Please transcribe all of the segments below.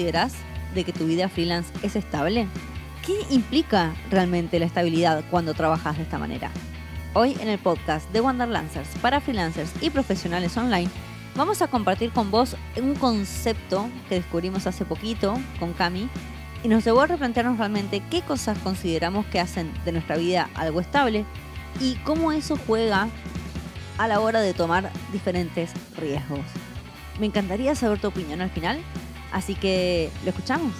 consideras de que tu vida freelance es estable? ¿Qué implica realmente la estabilidad cuando trabajas de esta manera? Hoy en el podcast de Wanderlancers para freelancers y profesionales online vamos a compartir con vos un concepto que descubrimos hace poquito con Cami y nos llevó a replantearnos realmente qué cosas consideramos que hacen de nuestra vida algo estable y cómo eso juega a la hora de tomar diferentes riesgos. Me encantaría saber tu opinión al final, así que lo escuchamos.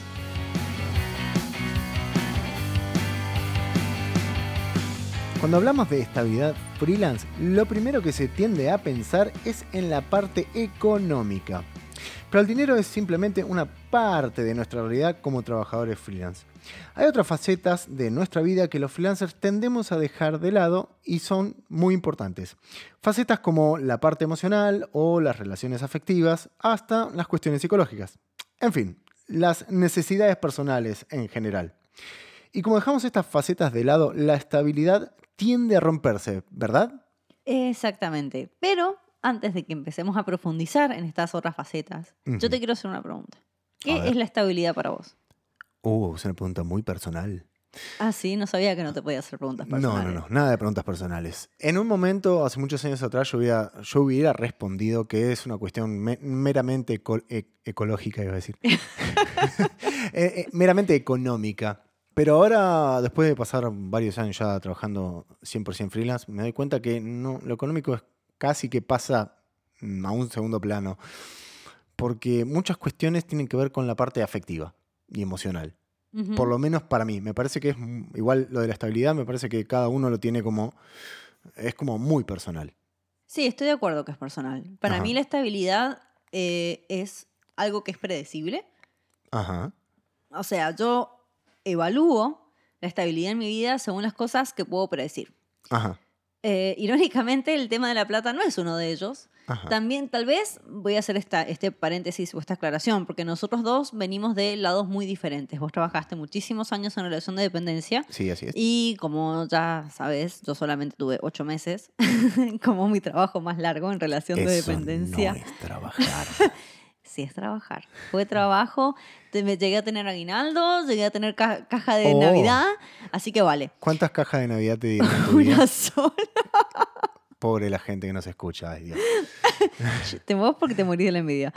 Cuando hablamos de estabilidad freelance, lo primero que se tiende a pensar es en la parte económica. Pero el dinero es simplemente una parte de nuestra realidad como trabajadores freelance. Hay otras facetas de nuestra vida que los freelancers tendemos a dejar de lado y son muy importantes. Facetas como la parte emocional o las relaciones afectivas, hasta las cuestiones psicológicas. En fin, las necesidades personales en general. Y como dejamos estas facetas de lado, la estabilidad tiende a romperse, ¿verdad? Exactamente. Pero antes de que empecemos a profundizar en estas otras facetas, yo te quiero hacer una pregunta. ¿Qué es la estabilidad para vos? Uh, es una pregunta muy personal. Ah, sí, no sabía que no te podía hacer preguntas personales. No, no, no, nada de preguntas personales. En un momento, hace muchos años atrás, yo hubiera, yo hubiera respondido que es una cuestión meramente e, ecológica, iba a decir. Eh, eh, meramente económica. Pero ahora, después de pasar varios años ya trabajando 100% freelance, me doy cuenta que no, lo económico es casi que pasa mm, a un segundo plano. Porque muchas cuestiones tienen que ver con la parte afectiva y emocional. Por lo menos para mí. Me parece que es igual lo de la estabilidad, me parece que cada uno lo tiene como. Es como muy personal. Sí, estoy de acuerdo que es personal. Para mí la estabilidad eh, es algo que es predecible. Ajá. O sea, yo evalúo la estabilidad en mi vida según las cosas que puedo predecir. Ajá. Eh, irónicamente, el tema de la plata no es uno de ellos. También, tal vez, voy a hacer esta, este paréntesis o esta aclaración, porque nosotros dos venimos de lados muy diferentes. Vos trabajaste muchísimos años en relación de dependencia. Sí, así es. Y como ya sabes, yo solamente tuve ocho meses como mi trabajo más largo en relación de dependencia. No es trabajar. sí es trabajar. Fue trabajo, me llegué a tener aguinaldo, llegué a tener caja de oh. Navidad, así que vale. ¿Cuántas cajas de Navidad te dieron? Una sola. Pobre la gente que nos escucha. Ay, Dios. te muevo porque te morís de la envidia.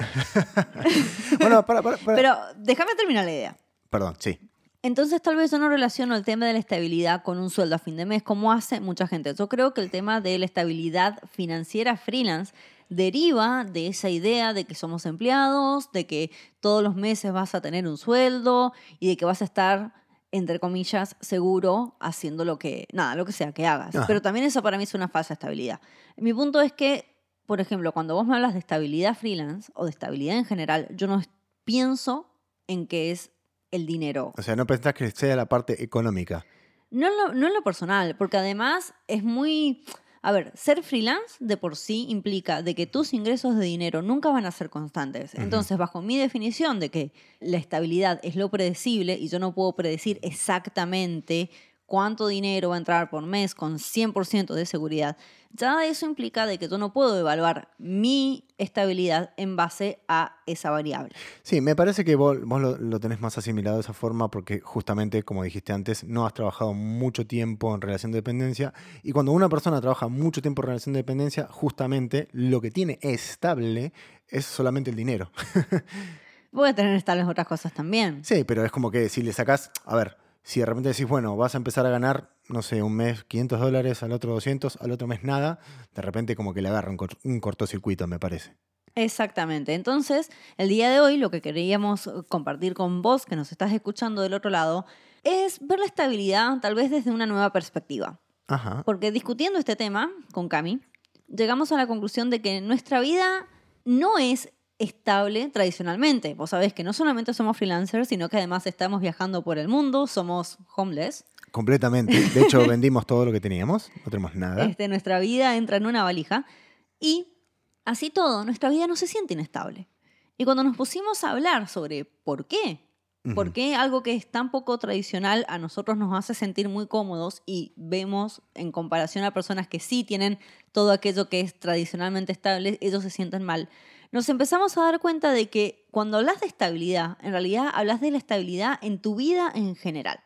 bueno, para, para, Pero déjame terminar la idea. Perdón, sí. Entonces tal vez yo no relaciono el tema de la estabilidad con un sueldo a fin de mes, como hace mucha gente. Yo creo que el tema de la estabilidad financiera freelance deriva de esa idea de que somos empleados, de que todos los meses vas a tener un sueldo y de que vas a estar, entre comillas, seguro haciendo lo que, nada, lo que sea que hagas. Pero también eso para mí es una falsa estabilidad. Mi punto es que, por ejemplo, cuando vos me hablas de estabilidad freelance o de estabilidad en general, yo no pienso en que es el dinero. O sea, no pensás que sea la parte económica. No no en lo personal, porque además es muy a ver, ser freelance de por sí implica de que tus ingresos de dinero nunca van a ser constantes. Entonces, bajo mi definición de que la estabilidad es lo predecible y yo no puedo predecir exactamente cuánto dinero va a entrar por mes con 100% de seguridad, ya eso implica de que yo no puedo evaluar mi estabilidad en base a esa variable. Sí, me parece que vos, lo, tenés más asimilado de esa forma porque justamente, como dijiste antes, no has trabajado mucho tiempo en relación de dependencia y cuando una persona trabaja mucho tiempo en relación de dependencia, justamente lo que tiene estable es solamente el dinero. Puede tener estables otras cosas también. Sí, pero es como que si le sacas, a ver, si de repente decís, bueno, vas a empezar a ganar, no sé, un mes 500 dólares, al otro 200, al otro mes nada, de repente como que le agarra un, cortocircuito, me parece. Exactamente. Entonces, el día de hoy lo que queríamos compartir con vos, que nos estás escuchando del otro lado, es ver la estabilidad tal vez desde una nueva perspectiva. Ajá. Porque discutiendo este tema con Cami, llegamos a la conclusión de que nuestra vida no es estable tradicionalmente. Vos sabés que no solamente somos freelancers, sino que además estamos viajando por el mundo, somos homeless. Completamente. De hecho, vendimos todo lo que teníamos, no tenemos nada. Este, nuestra vida entra en una valija y así todo, nuestra vida no se siente inestable. Y cuando nos pusimos a hablar sobre por qué, por qué algo que es tan poco tradicional a nosotros nos hace sentir muy cómodos y vemos en comparación a personas que sí tienen todo aquello que es tradicionalmente estable, ellos se sienten mal nos empezamos a dar cuenta de que cuando hablas de estabilidad, en realidad hablas de la estabilidad en tu vida en general.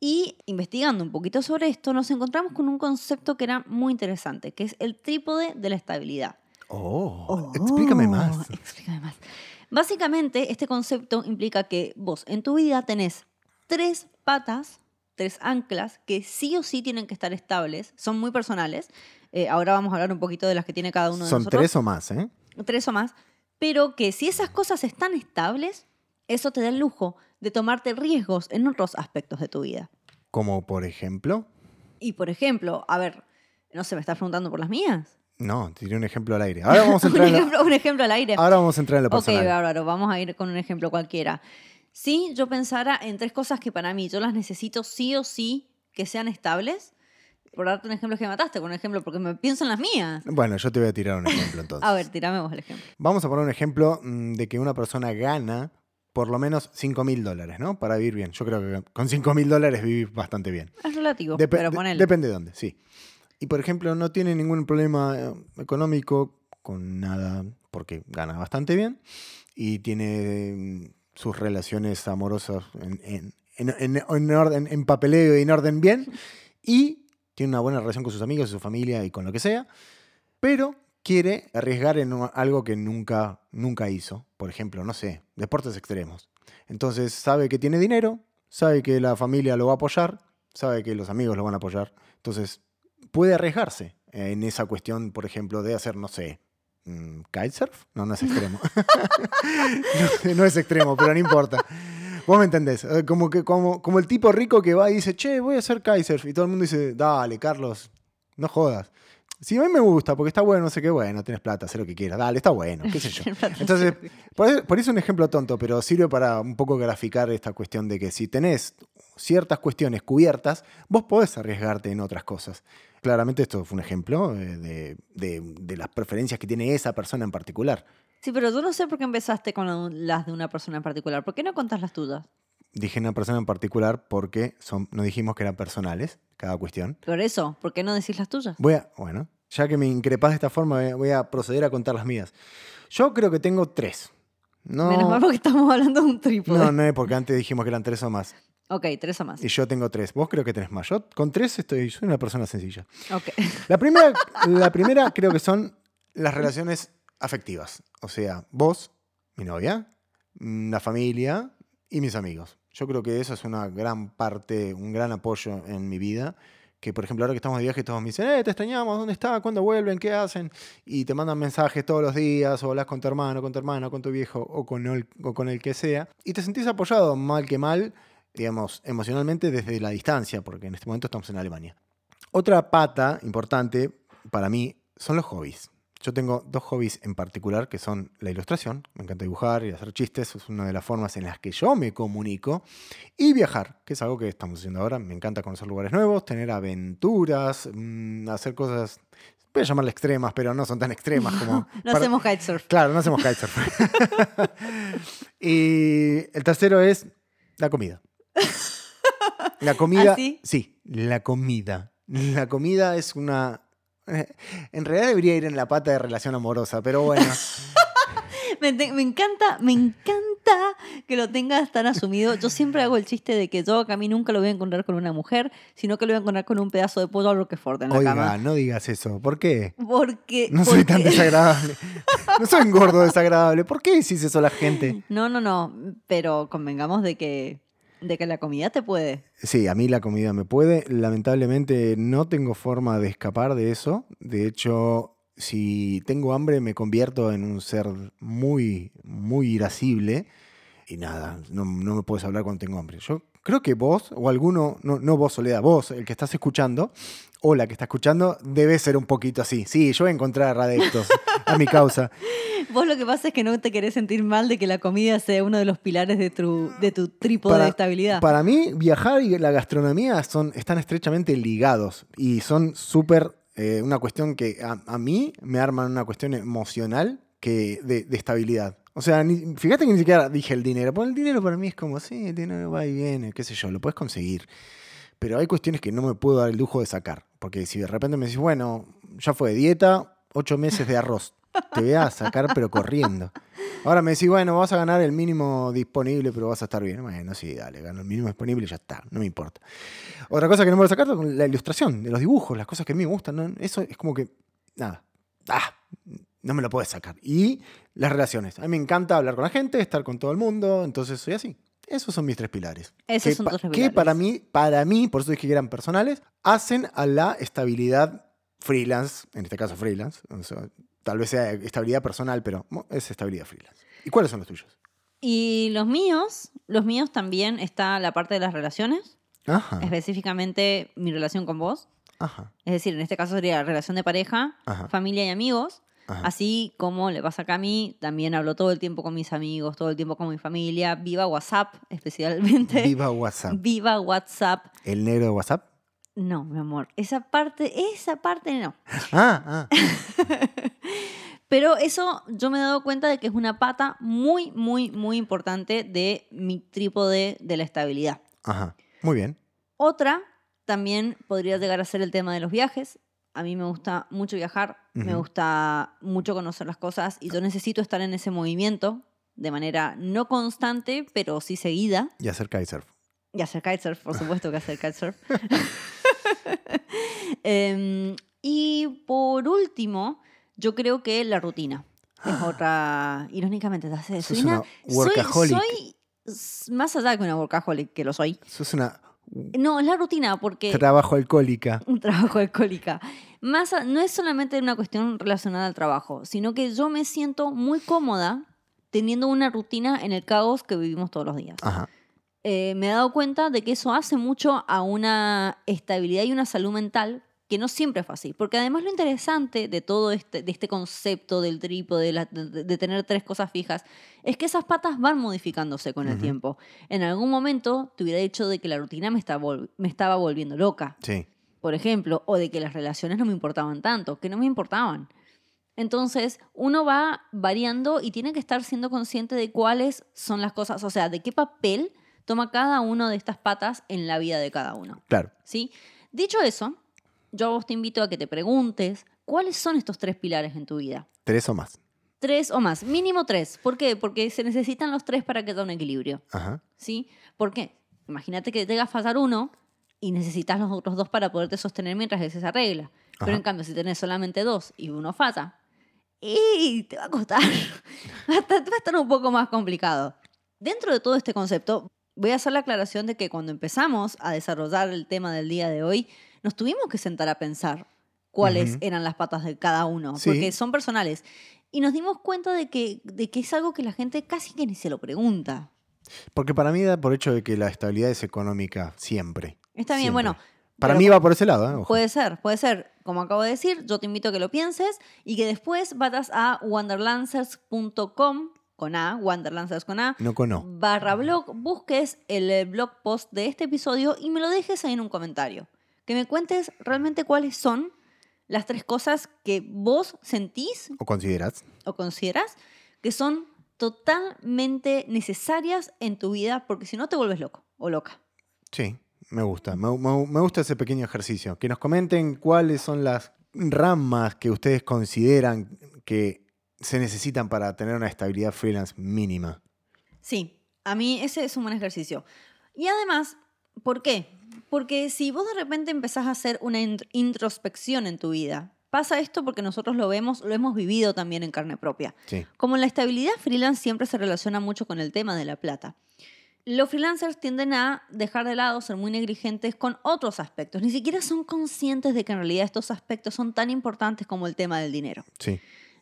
Y investigando un poquito sobre esto, nos encontramos con un concepto que era muy interesante, que es el trípode de la estabilidad. Oh, explícame más. Explícame más. Básicamente, este concepto implica que vos en tu vida tenés tres patas, tres anclas, que sí o sí tienen que estar estables, son muy personales. Eh, ahora vamos a hablar un poquito de las que tiene cada uno de Son nosotros. tres o más, ¿eh? Tres o más, pero que si esas cosas están estables, eso te da el lujo de tomarte riesgos en otros aspectos de tu vida. Como por ejemplo. Y por ejemplo, a ver, no sé, ¿me estás preguntando por las mías? No, tiré un ejemplo al aire. Ahora vamos a un, entrar en lo, ejemplo, un ejemplo al aire. ahora vamos a entrar en lo Ok, personal. bárbaro, vamos a ir con un ejemplo cualquiera. Si yo pensara en tres cosas que para mí yo las necesito sí o sí que sean estables, por darte un ejemplo que me mataste, con un ejemplo, porque me pienso en las mías. Bueno, yo te voy a tirar un ejemplo entonces. A ver, tirame vos el ejemplo. Vamos a poner un ejemplo mm, de que una persona gana por lo menos 5 mil dólares, ¿no? Para vivir bien. Yo creo que con 5 mil dólares vivís bastante bien. Es relativo, Depe- pero ponele. depende de dónde, sí. Y por ejemplo, no tiene ningún problema eh, económico con nada porque gana bastante bien y tiene mm, sus relaciones amorosas en, en- en- en- en orden, en papeleo y en orden bien y tiene una buena relación con sus amigos, su familia y con lo que sea, pero quiere arriesgar en algo que nunca, nunca hizo. Por ejemplo, no sé, deportes extremos. Entonces sabe que tiene dinero, sabe que la familia lo va a apoyar, sabe que los amigos lo van a apoyar. Entonces puede arriesgarse en esa cuestión, por ejemplo, de hacer, no sé, mm, kitesurf. No, no es extremo. no, no es extremo, pero no importa. Vos me entendés. eh, Como, que, como, como el tipo rico que va y dice, che, voy a hacer kitesurf. Y todo el mundo dice, dale, Carlos, no jodas. Si a mí me gusta, porque está bueno, no sé qué, bueno, tenés plata, haz lo que quieras. Dale, está bueno, qué sé yo. Entonces, por eso, por eso es un ejemplo tonto, pero sirve para un poco graficar esta cuestión de que si tenés ciertas cuestiones cubiertas, vos podés arriesgarte en otras cosas. Claramente esto fue un ejemplo eh, de, de- de las preferencias que tiene esa persona en particular. Sí, pero yo no sé por qué empezaste con la- las de una persona en particular. ¿Por qué no contás las tuyas? Dije una persona en particular porque son, no dijimos que eran personales, cada cuestión. Por eso, ¿por qué no decís las tuyas? Voy a, bueno, ya que me increpás de esta forma, voy a- voy a proceder a contar las mías. Yo creo que tengo tres. No, Menos mal porque estamos hablando de un trípode. no, no, porque antes dijimos que eran tres o más. Ok, tres o más. Y yo tengo tres. Vos creo que tenés más. Yo con tres estoy, soy una persona sencilla. Ok. La primera, la primera creo que son las relaciones afectivas. O sea, vos, mi novia, la familia y mis amigos. Yo creo que eso es una gran parte, un gran apoyo en mi vida. Que, por ejemplo, ahora que estamos de viaje, todos me dicen, eh, te extrañamos, ¿dónde está? ¿Cuándo vuelven? ¿Qué hacen? Y te mandan mensajes todos los días, o hablas con tu hermano, con tu hermana, con tu viejo, o con el, o con el que sea. Y te sentís apoyado, mal que mal, digamos, emocionalmente desde la distancia, porque en este momento estamos en Alemania. Otra pata importante para mí son los hobbies. Yo tengo dos hobbies en particular que son la ilustración, me encanta dibujar y hacer chistes, es una de las formas en las que yo me comunico, y viajar, que es algo que estamos haciendo ahora, me encanta conocer lugares nuevos, tener aventuras, mm, hacer cosas, voy a llamarle extremas, pero no son tan extremas como... No hacemos kitesurf. Claro, no hacemos kitesurf. y el tercero es la comida. La comida. ¿Ah, sí? Sí, la comida. La comida es una. En realidad debería ir en la pata de relación amorosa, pero bueno. Me, te- me encanta, me encanta que lo tengas tan asumido. Yo siempre hago el chiste de que yo a mí nunca lo voy a encontrar con una mujer, sino que lo voy a encontrar con un pedazo de pollo al Roquefort en la Oiga, cama. no digas eso. ¿Por qué? Porque. No soy tan desagradable. No soy un gordo desagradable. ¿Por qué decís eso a la gente? No, no, no. Pero convengamos de que, de que la comida te puede. Sí, a mí la comida me puede. Lamentablemente no tengo forma de escapar de eso. De hecho, si tengo hambre me convierto en un ser muy, muy irascible. Y nada, no, no me puedes hablar cuando tengo hambre. Yo creo que vos, o alguno, no, no vos, Soledad, vos, el que estás escuchando, o la que está escuchando, debe ser un poquito así. Sí, yo voy a encontrar adeptos a mi causa. Vos lo que pasa es que no te querés sentir mal de que la comida sea uno de los pilares de tu, de tu trípode Para- de estabilidad. Para mí, viajar y la gastronomía son, están estrechamente ligados y son súper eh, una cuestión que a, a mí me arman una cuestión emocional que de, de estabilidad. O sea, ni- fíjate que ni siquiera dije el dinero, porque el dinero para mí es como, sí, el dinero va y viene, qué sé yo, lo puedes conseguir. Pero hay cuestiones que no me puedo dar el lujo de sacar. Porque si de repente me decís, bueno, ya fue dieta, ocho meses de arroz. Te voy a sacar, pero corriendo. Ahora me decís, bueno, vas a ganar el mínimo disponible, pero vas a estar bien. Bueno, sí, dale, gano el mínimo disponible y ya está, no me importa. Otra cosa que no me voy a sacar es la ilustración, de los dibujos, las cosas que a mí me gustan. ¿no? Eso es como que, nada, ah, no me lo puedes sacar. Y las relaciones. A mí me encanta hablar con la gente, estar con todo el mundo, entonces soy así. Esos son mis tres pilares. Esos que, son tres que pilares. para mí, para mí, por eso dije que eran personales, hacen a la estabilidad freelance, en este caso freelance, o sea, tal vez sea estabilidad personal, pero es estabilidad freelance. ¿Y cuáles son los tuyos? Y los míos, los míos también está la parte de las relaciones, Ajá, específicamente mi relación con vos. ajá, Es decir, en este caso sería relación de pareja, Ajá. familia y amigos. Ajá. Así como le pasa acá a mí, también hablo todo el tiempo con mis amigos, todo el tiempo con mi familia. Viva WhatsApp, especialmente. Viva WhatsApp. Viva WhatsApp. ¿El negro de WhatsApp? No, mi amor, esa parte, esa parte no. Ah, ah. Pero eso yo me he dado cuenta de que es una pata muy, muy, muy importante de mi trípode de la estabilidad. Ajá. Muy bien. Otra también podría llegar a ser el tema de los viajes. A mí me gusta mucho viajar, me gusta mucho conocer las cosas y yo necesito estar en ese movimiento de manera no constante, pero sí seguida. Y hacer kitesurf. Y hacer kitesurf, por supuesto que hacer kitesurf. Em, y por último, yo creo que la rutina. Es otra, irónicamente, te hace soy una soy- workaholic. Soy, s- más allá que una workaholic, que lo soy. Sos una No, es la rutina, porque trabajo alcohólica. un trabajo alcohólica. Más no es solamente una cuestión relacionada al trabajo, sino que yo me siento muy cómoda teniendo una rutina en el caos que vivimos todos los días. Ajá. Eh, me he dado cuenta de que eso hace mucho a una estabilidad y una salud mental que no siempre fue así. Porque además lo interesante de todo este, de este concepto del trípode, de, la- de- de tener tres cosas fijas, es que esas patas van modificándose con el tiempo. En algún momento te hubiera dicho de que la rutina me, estaba vol- me estaba volviendo loca Sí. por ejemplo, o de que las relaciones no me importaban tanto, que no me importaban. Entonces, uno va variando y tiene que estar siendo consciente de cuáles son las cosas, o sea, de qué papel toma cada uno de estas patas en la vida de cada uno. Claro. ¿sí? Dicho eso, yo a vos te invito a que te preguntes cuáles son estos tres pilares en tu vida. Tres o más. Tres o más, mínimo tres. ¿Por qué? Porque se necesitan los tres para que haya un equilibrio. Ajá. ¿sí? ¿Por qué? Imagínate que te haga fallar uno y necesitas los otros dos para poderte sostener mientras ese se arregla. Pero Ajá. en cambio, si tenés solamente dos y uno falla, y te va a costar. Va a estar- va a estar un poco más complicado. Dentro de todo este concepto, voy a hacer la aclaración de que cuando empezamos a desarrollar el tema del día de hoy, nos tuvimos que sentar a pensar cuáles eran las patas de cada uno, Sí. porque son personales. Y nos dimos cuenta de que, de que es algo que la gente casi que ni se lo pregunta. Porque para mí da por hecho de que la estabilidad es económica siempre. Está bien, Siempre. bueno. Para mí va por ese lado, ¿eh? Ojo. Puede ser, puede ser. Como acabo de decir, yo te invito a que lo pienses y que después vayas a wanderlancers.com con A, Wanderlancers con A, No con barra blog, busques el blog post de este episodio y me lo dejes ahí en un comentario. Que me cuentes realmente cuáles son las tres cosas que vos sentís ¿O consideras? o consideras que son totalmente necesarias en tu vida porque si no te vuelves loco o loca. Sí, me gusta. Me, me- me gusta ese pequeño ejercicio. Que nos comenten cuáles son las ramas que ustedes consideran que se necesitan para tener una estabilidad freelance mínima. Sí, a mí ese es un buen ejercicio. Y además, ¿por qué? Porque si vos de repente empezás a hacer una int- introspección en tu vida, pasa esto porque nosotros lo vemos, lo hemos vivido también en carne propia. Sí. Como la estabilidad freelance siempre se relaciona mucho con el tema de la plata. Los freelancers tienden a dejar de lado, ser muy negligentes con otros aspectos. Ni siquiera son conscientes de que en realidad estos aspectos son tan importantes como el tema del dinero. Sí.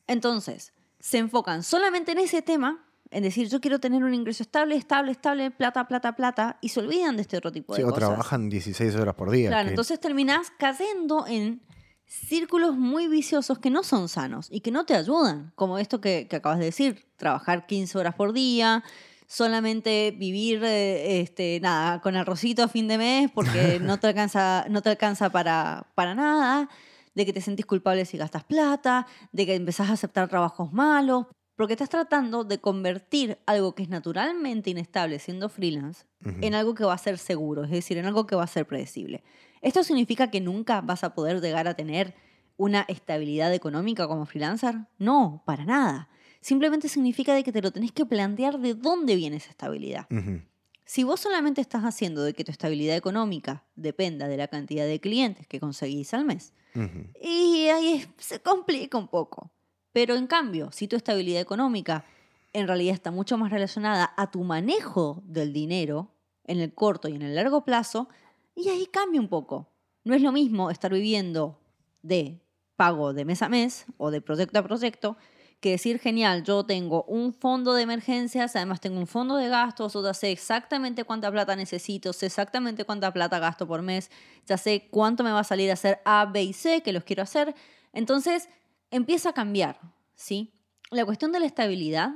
Entonces, se enfocan solamente en ese tema, en decir, yo quiero tener un ingreso estable, estable, estable, plata, plata, plata, y se olvidan de este otro tipo Sí, de o cosas. trabajan 16 horas por día. Claro, que- entonces terminás cayendo en círculos muy viciosos que no son sanos y que no te ayudan, como esto que, que acabas de decir, trabajar 15 horas por día, solamente vivir eh, este, nada, con arrocito a fin de mes porque no te alcanza, no te alcanza para, para nada, de que te sentís culpable si gastas plata, de que empezás a aceptar trabajos malos, porque estás tratando de convertir algo que es naturalmente inestable siendo freelance Ujú. en algo que va a ser seguro, es decir, en algo que va a ser predecible. Esto significa que nunca vas a poder llegar a tener una estabilidad económica como freelancer? No, para nada. Simplemente significa de que te lo tenés que plantear de dónde viene esa estabilidad. Ujú. Si vos solamente estás haciendo de que tu estabilidad económica dependa de la cantidad de clientes que conseguís al mes, Ujú. y ahí se complica un poco. Pero en cambio, si tu estabilidad económica en realidad está mucho más relacionada a tu manejo del dinero en el corto y en el largo plazo, y ahí cambia un poco. No es lo mismo estar viviendo de pago de mes a mes o de proyecto a proyecto que decir, genial, yo tengo un fondo de emergencias, además tengo un fondo de gastos, o ya sé exactamente cuánta plata necesito, sé exactamente cuánta plata gasto por mes, ya sé cuánto me va a salir a hacer A, B y C, que los quiero hacer. Entonces, empieza a cambiar, ¿sí? La cuestión de la estabilidad,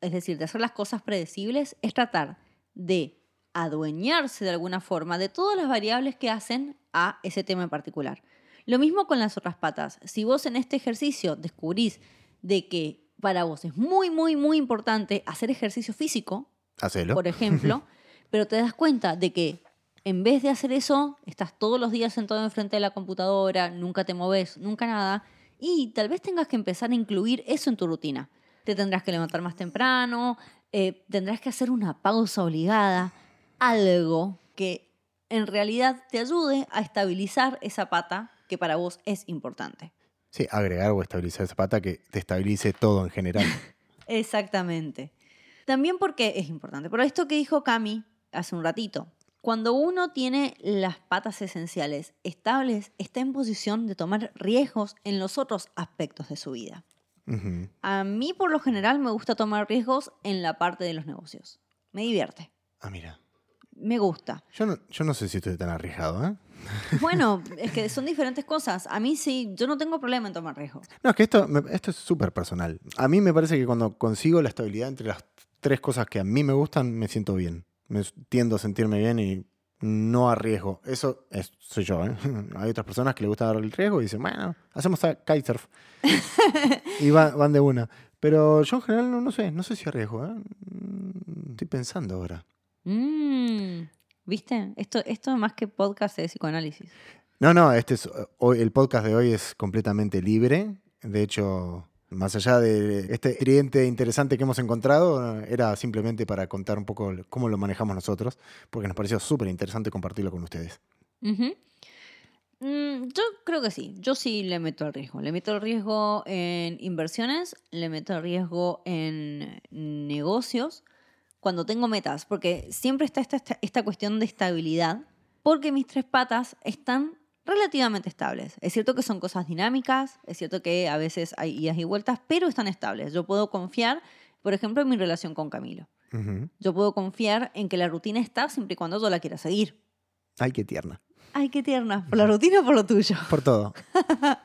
es decir, de hacer las cosas predecibles, es tratar de adueñarse de alguna forma de todas las variables que hacen a ese tema en particular. Lo mismo con las otras patas. Si vos en este ejercicio descubrís de que para vos es muy, muy, muy importante hacer ejercicio físico, Hacelo. por ejemplo, pero te das cuenta de que en vez de hacer eso, estás todos los días sentado enfrente de la computadora, nunca te moves, nunca nada, y tal vez tengas que empezar a incluir eso en tu rutina. Te tendrás que levantar más temprano, eh, tendrás que hacer una pausa obligada, algo que en realidad te ayude a estabilizar esa pata que para vos es importante. Sí, agregar o estabilizar esa pata que te estabilice todo en general. Exactamente. También porque es importante. Pero esto que dijo Cami hace un ratito, cuando uno tiene las patas esenciales estables, está en posición de tomar riesgos en los otros aspectos de su vida. A mí, por lo general, me gusta tomar riesgos en la parte de los negocios. Me divierte. Ah, mira. Me gusta. Yo no, yo no sé si estoy tan arriesgado, ¿eh? Bueno, es que son diferentes cosas. A mí sí, yo no tengo problema en tomar riesgos. No, es que esto, esto es súper personal. A mí me parece que cuando consigo la estabilidad entre las tres cosas que a mí me gustan, me siento bien. Me tiendo a sentirme bien y no arriesgo. Eso es, soy yo, ¿eh? Hay otras personas que les gusta dar el riesgo y dicen, bueno, hacemos a- kitesurf. y va- van de una. Pero yo en general no, no sé, no sé si arriesgo, ¿eh? Mm, Estoy pensando ahora. Mm, ¿Viste? Esto, esto es más que podcast de psicoanálisis. No, no, este es, hoy, el podcast de hoy es completamente libre. De hecho, más allá de este tridente interesante que hemos encontrado, era simplemente para contar un poco cómo lo manejamos nosotros, porque nos pareció súper interesante compartirlo con ustedes. Mm, yo creo que sí. Yo sí le meto el riesgo. Le meto el riesgo en inversiones, le meto el riesgo en negocios, cuando tengo metas, porque siempre está esta, esta, esta cuestión de estabilidad, porque mis tres patas están relativamente estables. Es cierto que son cosas dinámicas, es cierto que a veces hay idas y vueltas, pero están estables. Yo puedo confiar, por ejemplo, en mi relación con Camilo. Yo puedo confiar en que la rutina está siempre y cuando yo la quiera seguir. Ay, qué tierna. Ay, qué tierna. ¿Por la rutina o por lo tuyo? Por todo.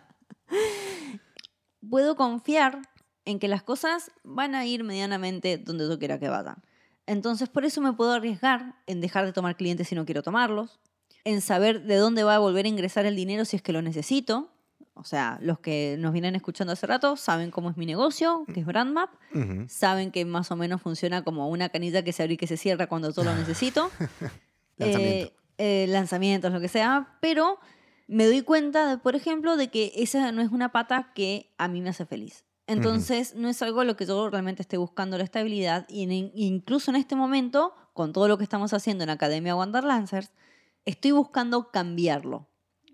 Puedo confiar en que las cosas van a ir medianamente donde yo quiera que vayan. Entonces, por eso me puedo arriesgar en dejar de tomar clientes si no quiero tomarlos, en saber de dónde va a volver a ingresar el dinero si es que lo necesito. O sea, los que nos vienen escuchando hace rato saben cómo es mi negocio, que es BrandMap, Ujú. saben que más o menos funciona como una canilla que se abre y que se cierra cuando yo lo necesito. Lanzamiento. Eh, eh, lanzamientos, lo que sea, pero me doy cuenta, de, por ejemplo, de que esa no es una pata que a mí me hace feliz. Entonces, no es algo a lo que yo realmente esté buscando la estabilidad y en- incluso en este momento, con todo lo que estamos haciendo en Academia Wanderlancers, estoy buscando cambiarlo.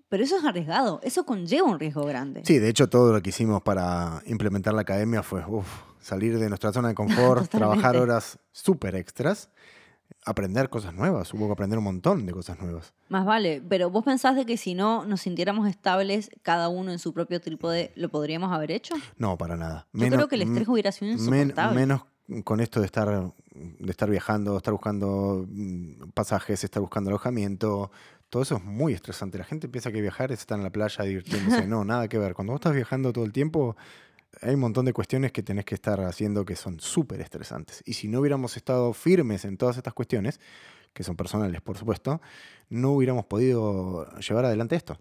Pero eso es arriesgado, eso conlleva un riesgo grande. Sí, de hecho, todo lo que hicimos para implementar la academia fue uf, salir de nuestra zona de confort, trabajar horas súper extras, aprender cosas nuevas. Hubo que aprender un montón de cosas nuevas. Más vale, pero vos pensás de que si no nos sintiéramos estables cada uno en su propio trípode, ¿lo podríamos haber hecho? No, para nada. Yo creo que el estrés hubiera sido men- insoportable. menos con esto de estar, de estar viajando, estar buscando mm, pasajes, estar buscando alojamiento. Todo eso es muy estresante. La gente piensa que viajar es estar en la playa divirtiéndose. No, nada que ver. Cuando vos estás viajando todo el tiempo, hay un montón de cuestiones que tenés que estar haciendo que son súper estresantes. Y si no hubiéramos estado firmes en todas estas cuestiones, que son personales, por supuesto, no hubiéramos podido llevar adelante esto.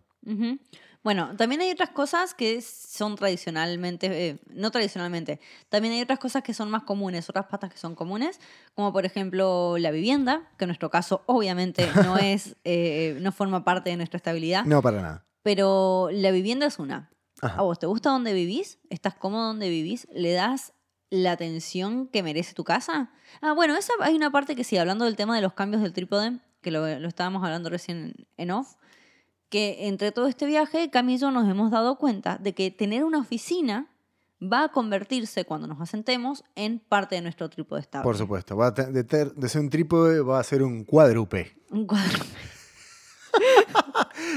Bueno, también hay otras cosas que son tradicionalmente, eh, no tradicionalmente, también hay otras cosas que son más comunes, otras patas que son comunes, como por ejemplo la vivienda, que en nuestro caso obviamente no es, eh, no forma parte de nuestra estabilidad, No, para nada. pero la vivienda es una. Ajá. ¿A vos te gusta donde vivís? ¿Estás cómodo donde vivís? ¿Le das la atención que merece tu casa? Ah, bueno, esa, hay una parte que sí, hablando del tema de los cambios del trípode, que lo, lo estábamos hablando recién en off, que entre todo este viaje, Cami y yo nos hemos dado cuenta de que tener una oficina va a convertirse, cuando nos asentemos, en parte de nuestro trípode estable. Por supuesto. Va a de, de ser un trípode, va a ser un cuádrupe. Un cuadro.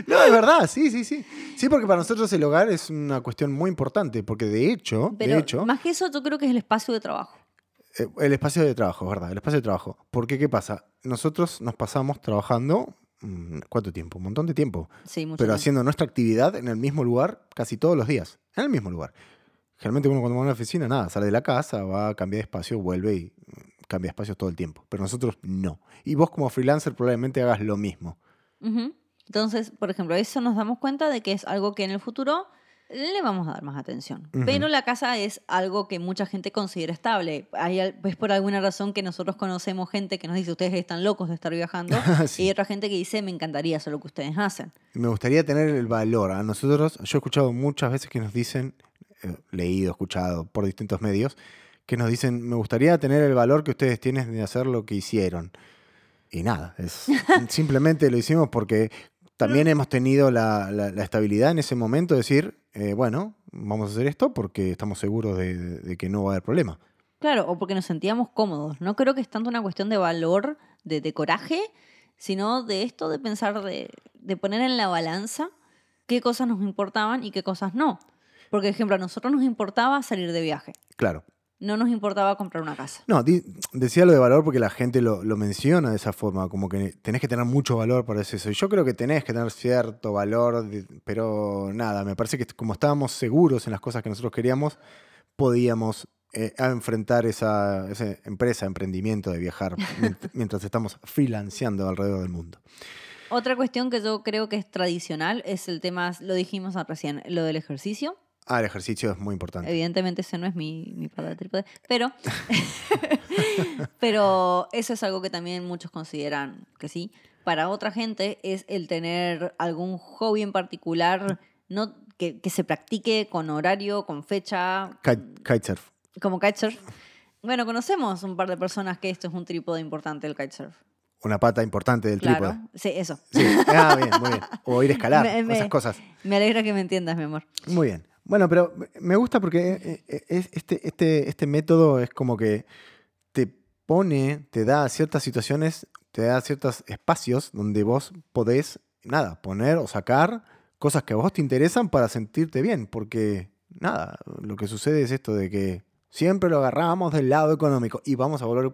No, es verdad, sí, sí, sí. Sí, porque para nosotros el hogar es una cuestión muy importante, porque de hecho, Pero de hecho, más que eso, yo creo que es el espacio de trabajo. eh, el espacio de trabajo, ¿verdad? El espacio de trabajo. Porque, ¿qué pasa? Nosotros nos pasamos trabajando, ¿cuánto tiempo? Un montón de tiempo. Sí, mucho pero tiempo. haciendo nuestra actividad en el mismo lugar casi todos los días. En el mismo lugar. Generalmente uno cuando va a una oficina, nada, sale de la casa, va a cambiar de espacio, vuelve y mm, cambia de espacio todo el tiempo. Pero nosotros no. Y vos como freelancer probablemente hagas lo mismo. Entonces, por ejemplo, eso nos damos cuenta de que es algo que en el futuro le vamos a dar más atención. Ujú. Pero la casa es algo que mucha gente considera estable. Hay, es por alguna razón que nosotros conocemos gente que nos dice, ustedes están locos de estar viajando. Sí. Y hay otra gente que dice, me encantaría hacer lo que ustedes hacen. Me gustaría tener el valor. A nosotros, yo he escuchado muchas veces que nos dicen, eh, leído, escuchado por distintos medios, que nos dicen, me gustaría tener el valor que ustedes tienen de hacer lo que hicieron. Y nada, es, simplemente lo hicimos porque también hemos tenido la, la- la estabilidad en ese momento de decir, eh, bueno, vamos a hacer esto porque estamos seguros de, de que no va a haber problema. Claro, o porque nos sentíamos cómodos. No creo que es tanto una cuestión de valor, de, de coraje, sino de esto de pensar, de, de poner en la balanza qué cosas nos importaban y qué cosas no. Porque, por ejemplo, a nosotros nos importaba salir de viaje. Claro. No nos importaba comprar una casa. No, decía lo de valor porque la gente lo, lo menciona de esa forma, como que tenés que tener mucho valor para hacer eso. Y yo creo que tenés que tener cierto valor, de- pero nada, me parece que como estábamos seguros en las cosas que nosotros queríamos, podíamos eh, enfrentar esa, esa empresa, emprendimiento de viajar mient- mientras estamos freelanceando alrededor del mundo. Otra cuestión que yo creo que es tradicional es el tema, lo dijimos recién, lo del ejercicio. Ah, el ejercicio es muy importante. Evidentemente ese no es mi, mi pata de trípode, pero, pero eso es algo que también muchos consideran que sí. Para otra gente es el tener algún hobby en particular no, que, que se practique con horario, con fecha, Kite- Kitesurf. como kitesurf. Bueno, conocemos un par de personas que esto es un trípode importante el kitesurf. Una pata importante del Claro, trípode. sí, eso. Sí. Ah, bien, muy bien. O ir a escalar, Me- me- esas cosas. Me alegra que me entiendas, mi amor. Muy bien. Bueno, pero me gusta porque eh, eh, es- este, este, este método es como que te pone, te da ciertas situaciones, te da ciertos espacios donde vos podés, nada, poner o sacar cosas que a vos te interesan para sentirte bien. Porque, nada, lo que sucede es esto de que siempre lo agarramos del lado económico y vamos a volver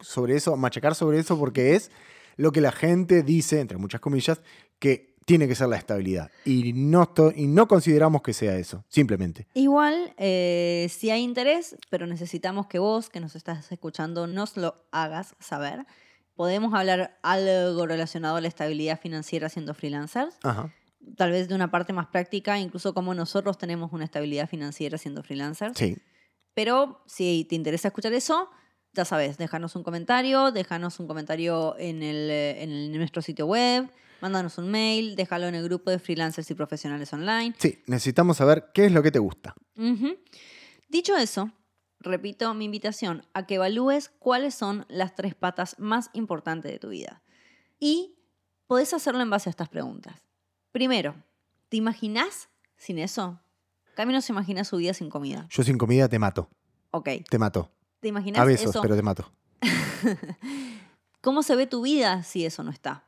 sobre eso, machacar sobre eso porque es lo que la gente dice, entre muchas comillas, que tiene que ser la estabilidad. Y no, y no consideramos que sea eso, simplemente. Igual, eh, si hay interés, pero necesitamos que vos, que nos estás escuchando, nos lo hagas saber. Podemos hablar algo relacionado a la estabilidad financiera siendo freelancers. Ajá. Tal vez de una parte más práctica, incluso como nosotros tenemos una estabilidad financiera siendo freelancers. Sí. Pero si te interesa escuchar eso, ya sabes, déjanos un comentario, déjanos un comentario en, el, en el- en nuestro sitio web, mándanos un mail, déjalo en el grupo de freelancers y profesionales online. Sí, necesitamos saber qué es lo que te gusta. Dicho eso, repito mi invitación a que evalúes cuáles son las tres patas más importantes de tu vida. Y podés hacerlo en base a estas preguntas. Primero, ¿te imaginas sin eso? Camino se imagina su vida sin comida. Yo sin comida te mato, Ok. te mato. ¿Te imaginas A besos, eso? pero te mato. ¿Cómo se ve tu vida si eso no está?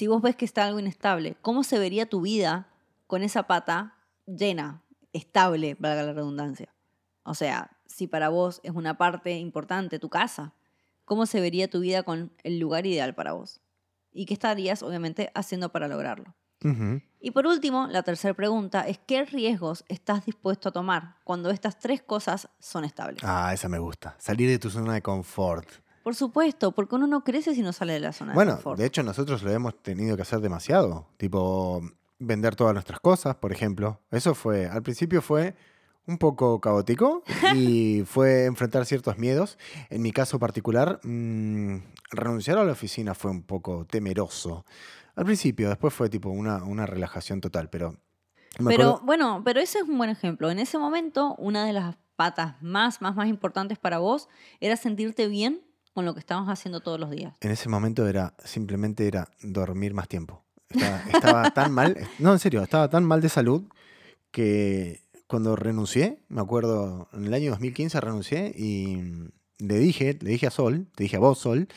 Si vos ves que está algo inestable, ¿cómo se vería tu vida con esa pata llena, estable, valga la redundancia? O sea, si para vos es una parte importante tu casa, ¿cómo se vería tu vida con el lugar ideal para vos? ¿Y qué estarías, obviamente, haciendo para lograrlo? Y por último, la tercera pregunta es ¿qué riesgos estás dispuesto a tomar cuando estas tres cosas son estables? Ah, esa me gusta. Salir de tu zona de confort. Por supuesto, porque uno no crece si no sale de la zona de Bueno, confort. de hecho nosotros lo hemos tenido que hacer demasiado. Tipo, vender todas nuestras cosas, por ejemplo. Eso fue, al principio fue un poco caótico y fue enfrentar ciertos miedos. En mi caso particular, mm, renunciar a la oficina fue un poco temeroso. Al principio, después fue tipo una, una relajación total, pero Me Pero acuerdo- bueno, pero ese es un buen ejemplo. En ese momento, una de las patas más, más, más importantes para vos era sentirte bien con lo que estabas haciendo todos los días. En ese momento era simplemente era dormir más tiempo. Estaba, estaba tan mal, no, en serio, estaba tan mal de salud que cuando renuncié, me acuerdo, en el año 2015 renuncié y le dije, le dije a Sol, te dije a vos, Sol,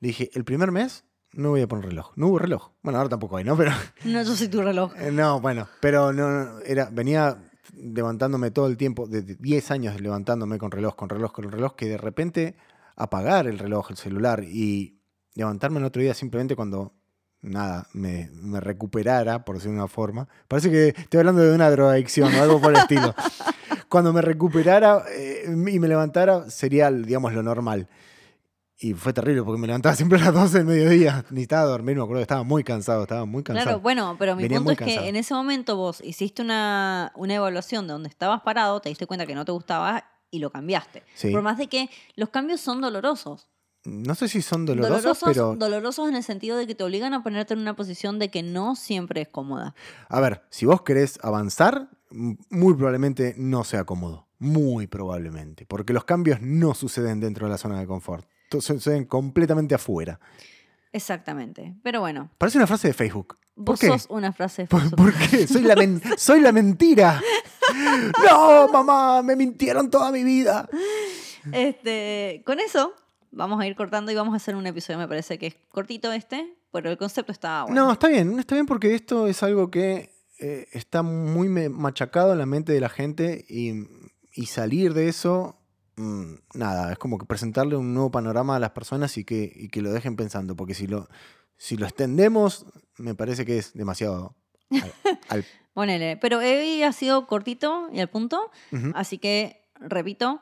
le dije, el primer mes no voy a poner reloj. No hubo reloj. Bueno, ahora tampoco hay, ¿no? Pero No, yo soy tu reloj. Eh, No, bueno, pero no, no, era, venía levantándome todo el tiempo, de 10 años levantándome con reloj, con reloj, con reloj, que de repente apagar el reloj, el celular y levantarme el otro día simplemente cuando, nada, me, me recuperara, por decirlo de una forma. Parece que estoy hablando de una drogadicción o algo por el estilo. Cuando me recuperara eh, y me levantara sería, digamos, lo normal. Y fue terrible porque me levantaba siempre a las 12 del mediodía. Necesitaba dormir, me acuerdo que estaba muy cansado, estaba muy cansado. Claro, bueno, pero mi Venía punto es que cansado. en ese momento vos hiciste una, una evaluación de donde estabas parado, te diste cuenta que no te gustaba y lo cambiaste. Sí. Por más de que los cambios son dolorosos. No sé si son dolorosos, pero dolorosos en el sentido de que te obligan a ponerte en una posición de que no siempre es cómoda. a ver, si vos querés avanzar, muy probablemente no sea cómodo. Muy probablemente. Porque los cambios no suceden dentro de la zona de confort. Suceden completamente afuera. Exactamente. Pero bueno, Parece una frase de Facebook. ¿Por vos qué? sos una frase ¿Por, qué? Soy la, men- soy la mentira. No, mamá, me mintieron toda mi vida. Este, con eso vamos a ir cortando y vamos a hacer un episodio, me parece que es cortito este, pero el concepto está bueno. No, está bien, está bien porque esto es algo que eh, está muy machacado en la mente de la gente y, y salir de eso, mm, nada, es como que presentarle un nuevo panorama a las personas y que, y que lo dejen pensando, porque si lo, si lo extendemos, me parece que es demasiado. al- al- Ponele, pero hoy ha sido cortito y al punto, así que, repito,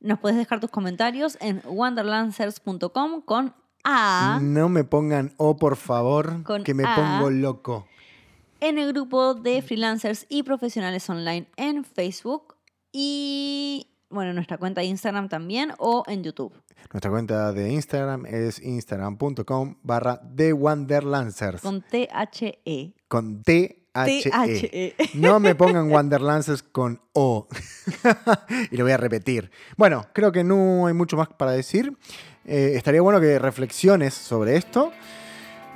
nos puedes dejar tus comentarios en wonderlancers.com con A No me pongan O, por favor, Con que me A. pongo loco. en el grupo de freelancers y profesionales online en Facebook y, bueno, en nuestra cuenta de Instagram también o en YouTube. Nuestra cuenta de Instagram es instagram.com barra TheWonderlancers. Con T-H-E. Con T-H-E. T-H-E. No me pongan Wanderlances con O. y lo voy a repetir. Bueno, creo que no hay mucho más para decir. Eh, estaría bueno que reflexiones sobre esto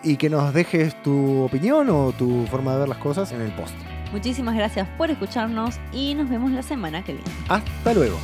y que nos dejes tu opinión o tu forma de ver las cosas en el post. Muchísimas gracias por escucharnos y nos vemos la semana que viene. Hasta luego.